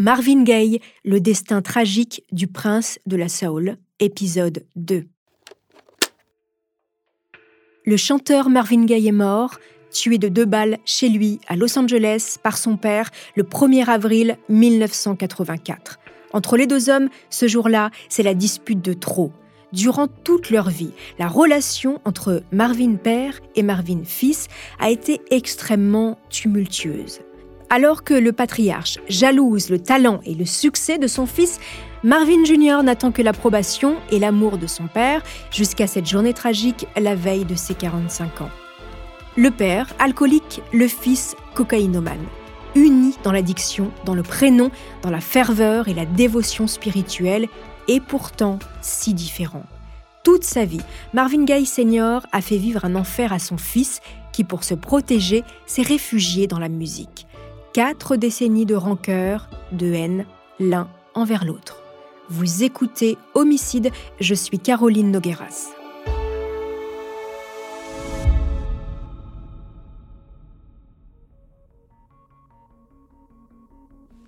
Marvin Gaye, le destin tragique du prince de la Soul, épisode 2. Le chanteur Marvin Gaye est mort, tué de deux balles chez lui à Los Angeles par son père le 1er avril 1984. Entre les deux hommes, ce jour-là, c'est la dispute de trop. Durant toute leur vie, la relation entre Marvin père et Marvin fils a été extrêmement tumultueuse. Alors que le patriarche jalouse le talent et le succès de son fils, Marvin Jr. n'attend que l'approbation et l'amour de son père jusqu'à cette journée tragique la veille de ses 45 ans. Le père, alcoolique, le fils, cocaïnomane. Unis dans l'addiction, dans le prénom, dans la ferveur et la dévotion spirituelle, et pourtant si différents. Toute sa vie, Marvin Gaye Sr. a fait vivre un enfer à son fils qui, pour se protéger, s'est réfugié dans la musique. Quatre décennies de rancœur, de haine, l'un envers l'autre. Vous écoutez Homicide, je suis Caroline Nogueras.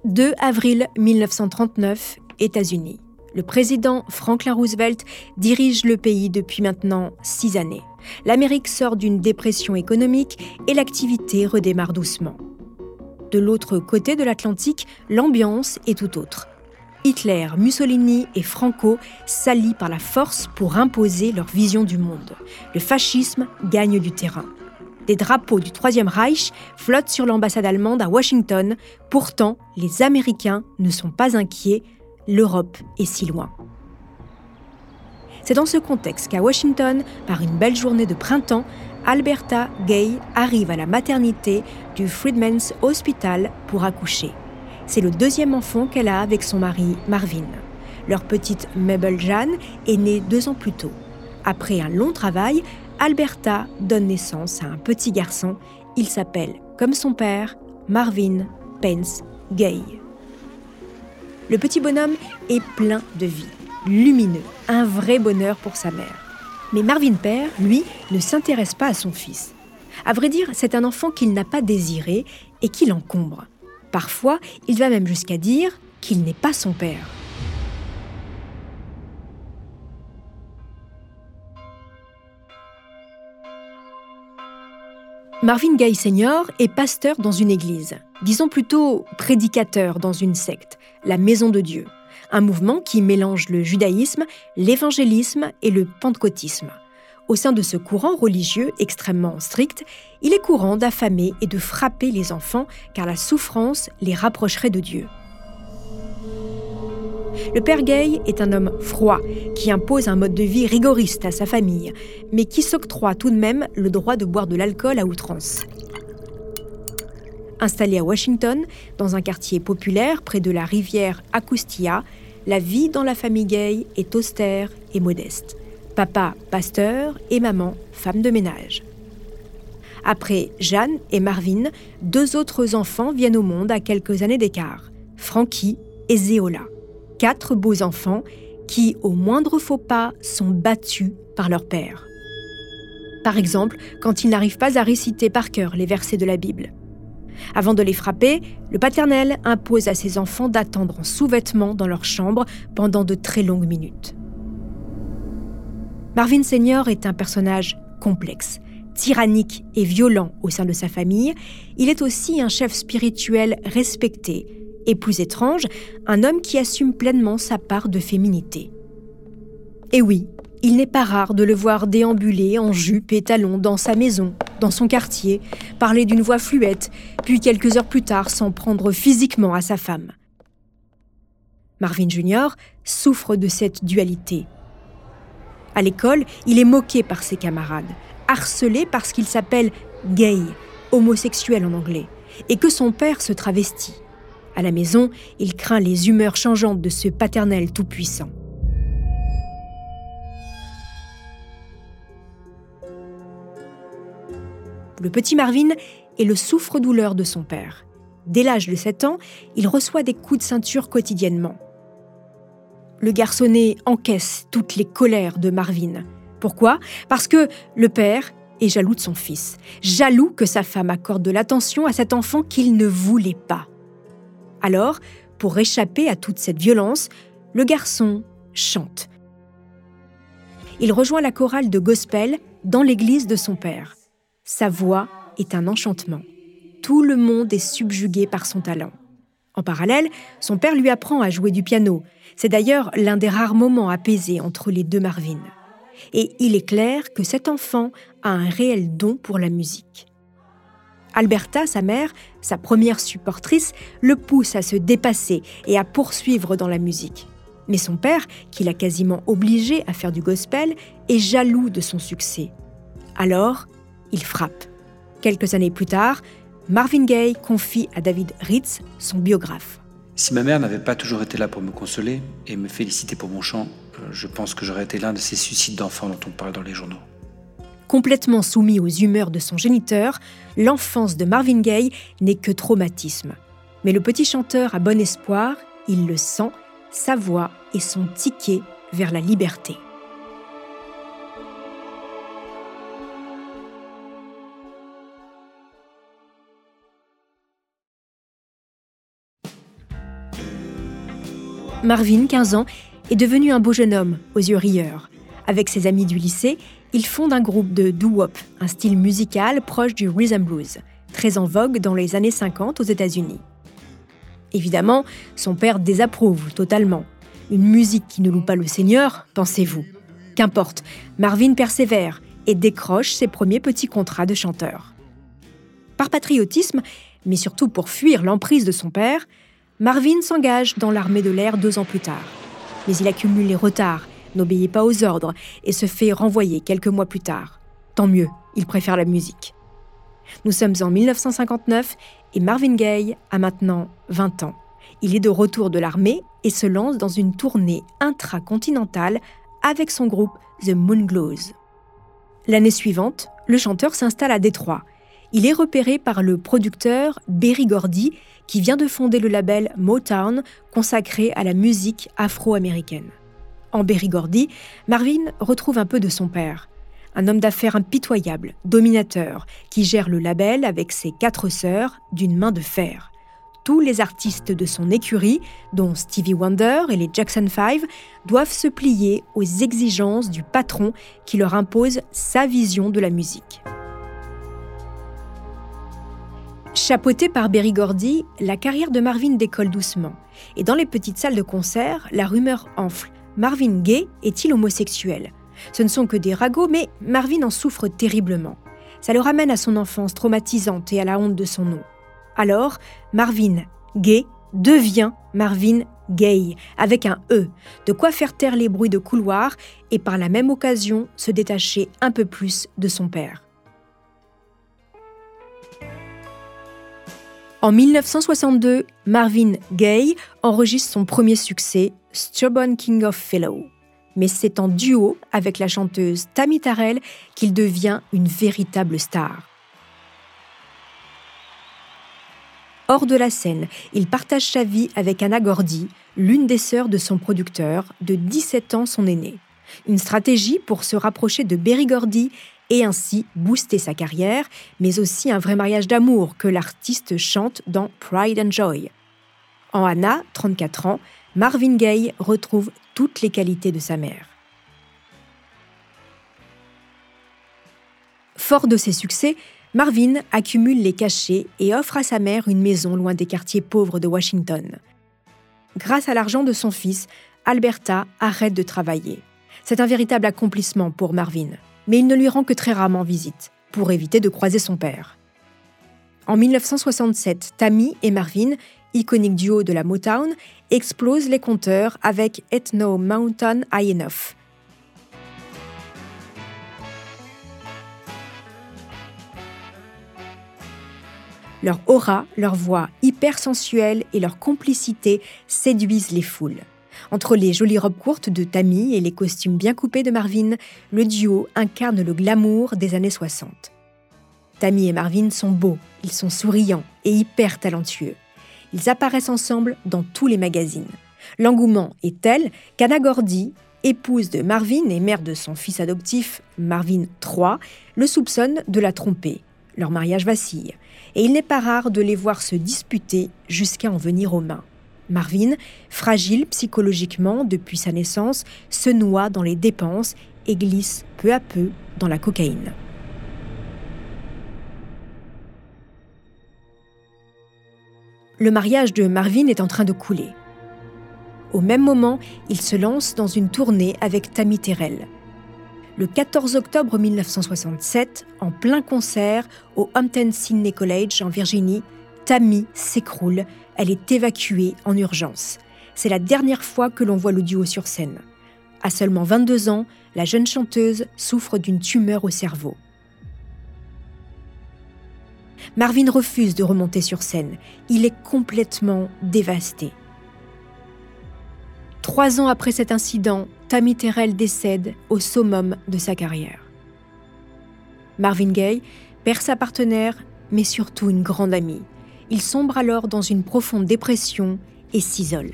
« 2 avril 1939, États-Unis. Le président Franklin Roosevelt dirige le pays depuis maintenant six années. L'Amérique sort d'une dépression économique et l'activité redémarre doucement. De l'autre côté de l'Atlantique, l'ambiance est tout autre. Hitler, Mussolini et Franco s'allient par la force pour imposer leur vision du monde. Le fascisme gagne du terrain. Des drapeaux du Troisième Reich flottent sur l'ambassade allemande à Washington. Pourtant, les Américains ne sont pas inquiets. L'Europe est si loin. C'est dans ce contexte qu'à Washington, par une belle journée de printemps, Alberta Gay arrive à la maternité du Freedmen's Hospital pour accoucher. C'est le deuxième enfant qu'elle a avec son mari Marvin. Leur petite Mabel Jeanne est née deux ans plus tôt. Après un long travail, Alberta donne naissance à un petit garçon. Il s'appelle, comme son père, Marvin Pence Gay. Le petit bonhomme est plein de vie, lumineux, un vrai bonheur pour sa mère. Mais Marvin Père, lui, ne s'intéresse pas à son fils. À vrai dire, c'est un enfant qu'il n'a pas désiré et qui l'encombre. Parfois, il va même jusqu'à dire qu'il n'est pas son père. Marvin Gaye Senior est pasteur dans une église, disons plutôt prédicateur dans une secte, la Maison de Dieu un mouvement qui mélange le judaïsme, l'évangélisme et le pentecôtisme. Au sein de ce courant religieux extrêmement strict, il est courant d'affamer et de frapper les enfants car la souffrance les rapprocherait de Dieu. Le père Gay est un homme froid qui impose un mode de vie rigoriste à sa famille, mais qui s'octroie tout de même le droit de boire de l'alcool à outrance. Installé à Washington, dans un quartier populaire près de la rivière Acoustia, la vie dans la famille Gay est austère et modeste. Papa, pasteur, et maman, femme de ménage. Après Jeanne et Marvin, deux autres enfants viennent au monde à quelques années d'écart, Frankie et Zéola. Quatre beaux enfants qui, au moindre faux pas, sont battus par leur père. Par exemple, quand ils n'arrivent pas à réciter par cœur les versets de la Bible. Avant de les frapper, le paternel impose à ses enfants d'attendre en sous-vêtements dans leur chambre pendant de très longues minutes. Marvin Senior est un personnage complexe, tyrannique et violent au sein de sa famille. Il est aussi un chef spirituel respecté et plus étrange, un homme qui assume pleinement sa part de féminité. Et oui, il n'est pas rare de le voir déambuler en jupe et talons dans sa maison, dans son quartier, parler d'une voix fluette, puis quelques heures plus tard s'en prendre physiquement à sa femme. Marvin Jr. souffre de cette dualité. À l'école, il est moqué par ses camarades, harcelé parce qu'il s'appelle gay, homosexuel en anglais, et que son père se travestit. À la maison, il craint les humeurs changeantes de ce paternel tout-puissant. Le petit Marvin est le souffre-douleur de son père. Dès l'âge de 7 ans, il reçoit des coups de ceinture quotidiennement. Le garçonnet encaisse toutes les colères de Marvin. Pourquoi? Parce que le père est jaloux de son fils, jaloux que sa femme accorde de l'attention à cet enfant qu'il ne voulait pas. Alors, Pour échapper à toute cette violence, le garçon chante. Il rejoint la chorale de gospel dans l'église de son père. Sa voix est un enchantement. Tout le monde est subjugué par son talent. En parallèle, son père lui apprend à jouer du piano. C'est d'ailleurs l'un des rares moments apaisés entre les deux Marvin. Et il est clair que cet enfant a un réel don pour la musique. Alberta, sa mère, sa première supportrice, le pousse à se dépasser et à poursuivre dans la musique. Mais son père, qui l'a quasiment obligé à faire du gospel, est jaloux de son succès. Alors, il frappe. Quelques années plus tard, Marvin Gaye confie à David Ritz, son biographe. Si ma mère n'avait pas toujours été là pour me consoler et me féliciter pour mon chant, euh, je pense que j'aurais été l'un de ces suicides d'enfants dont on parle dans les journaux. Complètement soumis aux humeurs de son géniteur, l'enfance de Marvin Gaye n'est que traumatisme. Mais le petit chanteur a bon espoir, il le sent, sa voix et son ticket vers la liberté. Marvin, 15 ans, est devenu un beau jeune homme, aux yeux rieurs. Avec ses amis du lycée, il fonde un groupe de doo-wop, un style musical proche du rhythm blues, très en vogue dans les années 50 aux États-Unis. Évidemment, son père désapprouve totalement. Une musique qui ne loue pas le Seigneur, pensez-vous. Qu'importe, Marvin persévère et décroche ses premiers petits contrats de chanteur. Par patriotisme, mais surtout pour fuir l'emprise de son père, Marvin s'engage dans l'armée de l'air deux ans plus tard. Mais il accumule les retards, n'obéit pas aux ordres et se fait renvoyer quelques mois plus tard. Tant mieux, il préfère la musique. Nous sommes en 1959 et Marvin Gaye a maintenant 20 ans. Il est de retour de l'armée et se lance dans une tournée intracontinentale avec son groupe The Moonglows. L'année suivante, le chanteur s'installe à Détroit. Il est repéré par le producteur Berry Gordy qui vient de fonder le label Motown consacré à la musique afro-américaine. En Gordy, Marvin retrouve un peu de son père. Un homme d'affaires impitoyable, dominateur, qui gère le label avec ses quatre sœurs d'une main de fer. Tous les artistes de son écurie, dont Stevie Wonder et les Jackson 5, doivent se plier aux exigences du patron qui leur impose sa vision de la musique. Chapeauté par Berry Gordy, la carrière de Marvin décolle doucement. Et dans les petites salles de concert, la rumeur enfle. Marvin Gaye est-il homosexuel? Ce ne sont que des ragots, mais Marvin en souffre terriblement. Ça le ramène à son enfance traumatisante et à la honte de son nom. Alors, Marvin Gaye devient Marvin Gaye, avec un E, de quoi faire taire les bruits de couloir et par la même occasion se détacher un peu plus de son père. En 1962, Marvin Gaye enregistre son premier succès, Stubborn King of Fellow. Mais c'est en duo avec la chanteuse Tammy Tarrell qu'il devient une véritable star. Hors de la scène, il partage sa vie avec Anna Gordy, l'une des sœurs de son producteur, de 17 ans son aîné. Une stratégie pour se rapprocher de Berry et ainsi booster sa carrière, mais aussi un vrai mariage d'amour que l'artiste chante dans Pride and Joy. En Anna, 34 ans, Marvin Gaye retrouve toutes les qualités de sa mère. Fort de ses succès, Marvin accumule les cachets et offre à sa mère une maison loin des quartiers pauvres de Washington. Grâce à l'argent de son fils, Alberta arrête de travailler. C'est un véritable accomplissement pour Marvin mais il ne lui rend que très rarement visite, pour éviter de croiser son père. En 1967, Tammy et Marvin, iconique duo de la Motown, explosent les compteurs avec Ethno Mountain High Enough. Leur aura, leur voix hyper sensuelle et leur complicité séduisent les foules. Entre les jolies robes courtes de Tammy et les costumes bien coupés de Marvin, le duo incarne le glamour des années 60. Tammy et Marvin sont beaux, ils sont souriants et hyper talentueux. Ils apparaissent ensemble dans tous les magazines. L'engouement est tel qu'Anna Gordy, épouse de Marvin et mère de son fils adoptif, Marvin III, le soupçonne de la tromper. Leur mariage vacille, et il n'est pas rare de les voir se disputer jusqu'à en venir aux mains. Marvin, fragile psychologiquement depuis sa naissance, se noie dans les dépenses et glisse peu à peu dans la cocaïne. Le mariage de Marvin est en train de couler. Au même moment, il se lance dans une tournée avec Tammy Terrell. Le 14 octobre 1967, en plein concert au Hampton Sydney College en Virginie, Tammy s'écroule. Elle est évacuée en urgence. C'est la dernière fois que l'on voit le duo sur scène. À seulement 22 ans, la jeune chanteuse souffre d'une tumeur au cerveau. Marvin refuse de remonter sur scène. Il est complètement dévasté. Trois ans après cet incident, Tammy Terrell décède au summum de sa carrière. Marvin Gaye perd sa partenaire, mais surtout une grande amie. Il sombre alors dans une profonde dépression et s'isole.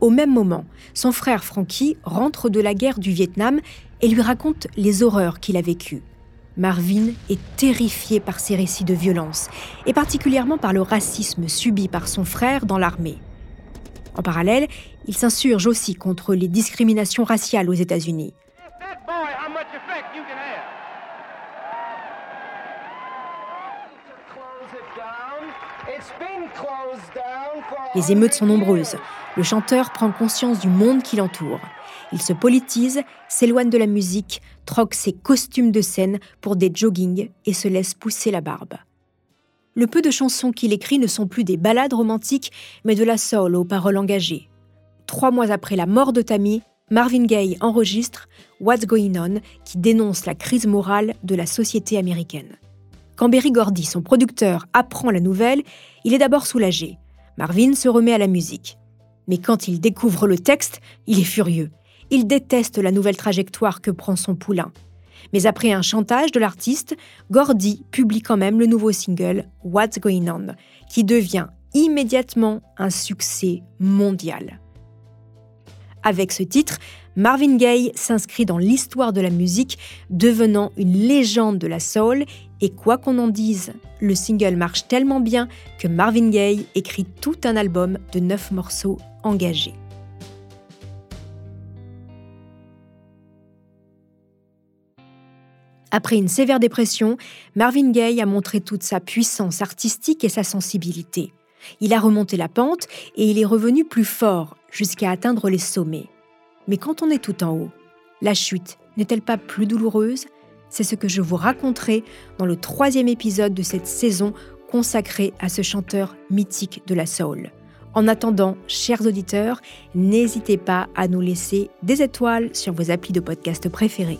Au même moment, son frère Frankie rentre de la guerre du Vietnam et lui raconte les horreurs qu'il a vécues. Marvin est terrifié par ces récits de violence, et particulièrement par le racisme subi par son frère dans l'armée. En parallèle, il s'insurge aussi contre les discriminations raciales aux États-Unis. Les émeutes sont nombreuses. Le chanteur prend conscience du monde qui l'entoure. Il se politise, s'éloigne de la musique, troque ses costumes de scène pour des joggings et se laisse pousser la barbe. Le peu de chansons qu'il écrit ne sont plus des ballades romantiques, mais de la soul aux paroles engagées. Trois mois après la mort de Tammy, Marvin Gaye enregistre What's Going On, qui dénonce la crise morale de la société américaine. Quand Berry Gordy, son producteur, apprend la nouvelle, il est d'abord soulagé. Marvin se remet à la musique. Mais quand il découvre le texte, il est furieux. Il déteste la nouvelle trajectoire que prend son poulain. Mais après un chantage de l'artiste, Gordy publie quand même le nouveau single What's Going On, qui devient immédiatement un succès mondial. Avec ce titre, Marvin Gaye s'inscrit dans l'histoire de la musique, devenant une légende de la soul, et quoi qu'on en dise, le single marche tellement bien que Marvin Gaye écrit tout un album de neuf morceaux engagés. Après une sévère dépression, Marvin Gaye a montré toute sa puissance artistique et sa sensibilité. Il a remonté la pente et il est revenu plus fort jusqu'à atteindre les sommets. Mais quand on est tout en haut, la chute n'est-elle pas plus douloureuse C'est ce que je vous raconterai dans le troisième épisode de cette saison consacrée à ce chanteur mythique de la soul. En attendant, chers auditeurs, n'hésitez pas à nous laisser des étoiles sur vos applis de podcast préférés.